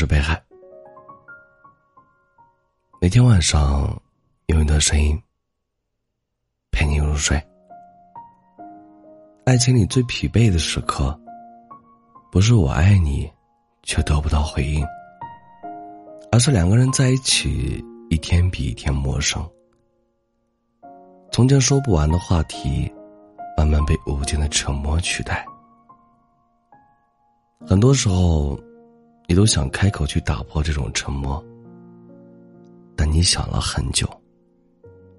是北海。每天晚上，有一段声音陪你入睡。爱情里最疲惫的时刻，不是我爱你，却得不到回应，而是两个人在一起，一天比一天陌生。从前说不完的话题，慢慢被无尽的沉默取代。很多时候，你都想开口去打破这种沉默。但你想了很久，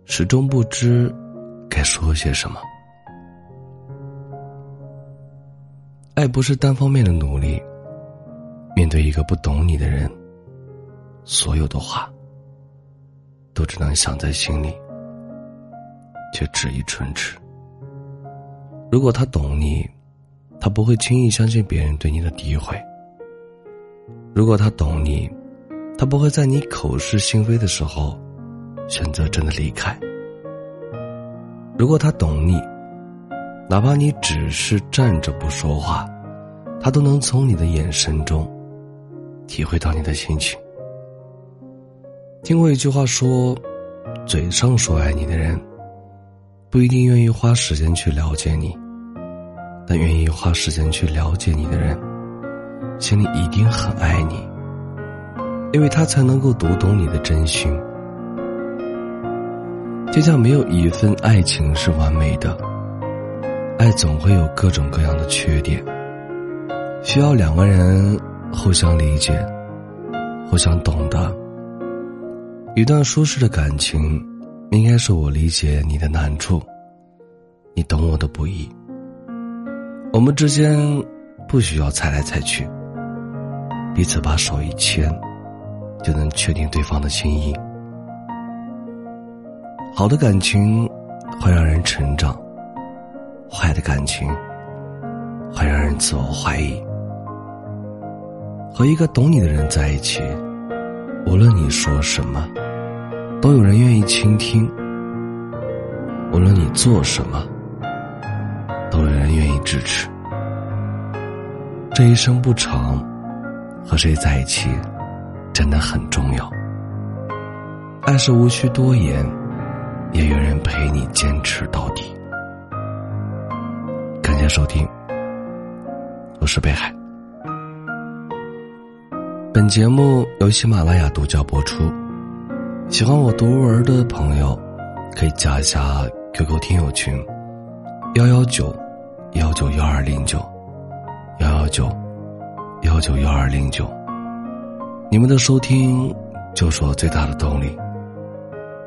始终不知该说些什么。爱不是单方面的努力。面对一个不懂你的人，所有的话都只能想在心里，却止于唇齿。如果他懂你，他不会轻易相信别人对你的诋毁。如果他懂你。他不会在你口是心非的时候，选择真的离开。如果他懂你，哪怕你只是站着不说话，他都能从你的眼神中体会到你的心情。听过一句话说，嘴上说爱你的人，不一定愿意花时间去了解你，但愿意花时间去了解你的人，心里一定很爱你。因为他才能够读懂你的真心。天下没有一份爱情是完美的，爱总会有各种各样的缺点，需要两个人互相理解、互相懂得。一段舒适的感情，应该是我理解你的难处，你懂我的不易。我们之间不需要猜来猜去，彼此把手一牵。就能确定对方的心意。好的感情会让人成长，坏的感情会让人自我怀疑。和一个懂你的人在一起，无论你说什么，都有人愿意倾听；无论你做什么，都有人愿意支持。这一生不长，和谁在一起？真的很重要。爱是无需多言，也有人陪你坚持到底。感谢收听，我是北海。本节目由喜马拉雅独家播出。喜欢我读文的朋友，可以加一下 QQ 听友群：幺幺九幺九幺二零九幺幺九幺九幺二零九。你们的收听就是我最大的动力。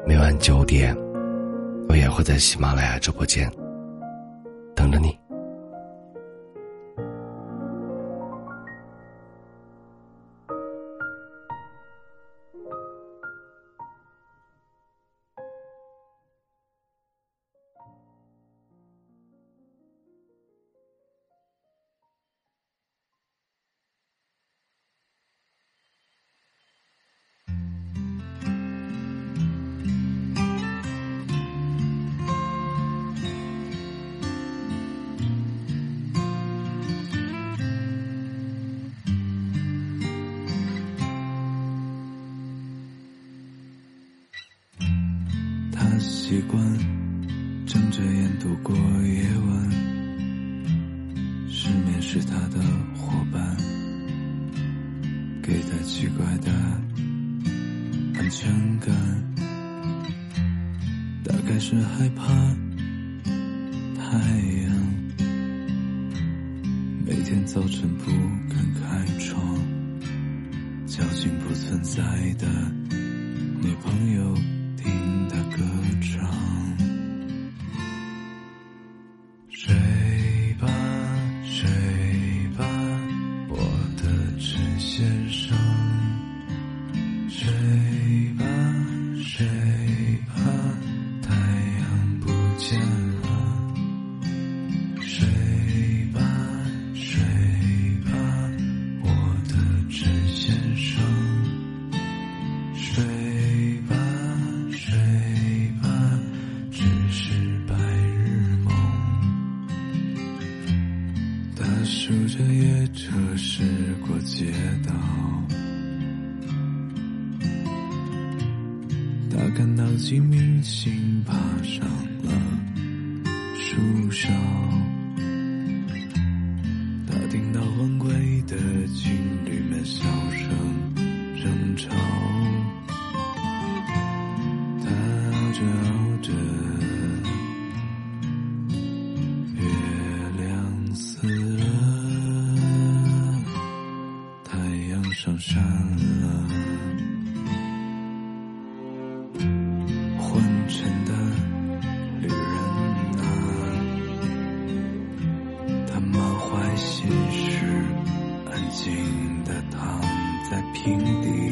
每晚九点，我也会在喜马拉雅直播间等着你。习惯睁着眼度过夜晚，失眠是他的伙伴，给他奇怪的安全感，大概是害怕太阳，每天早晨不敢开窗，交警不存在的女朋友。John. 经明星爬上了树梢，他听到晚归的情侣们笑声争吵，他熬着熬着，月亮死了，太阳上山了。平地。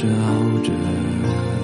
着熬着。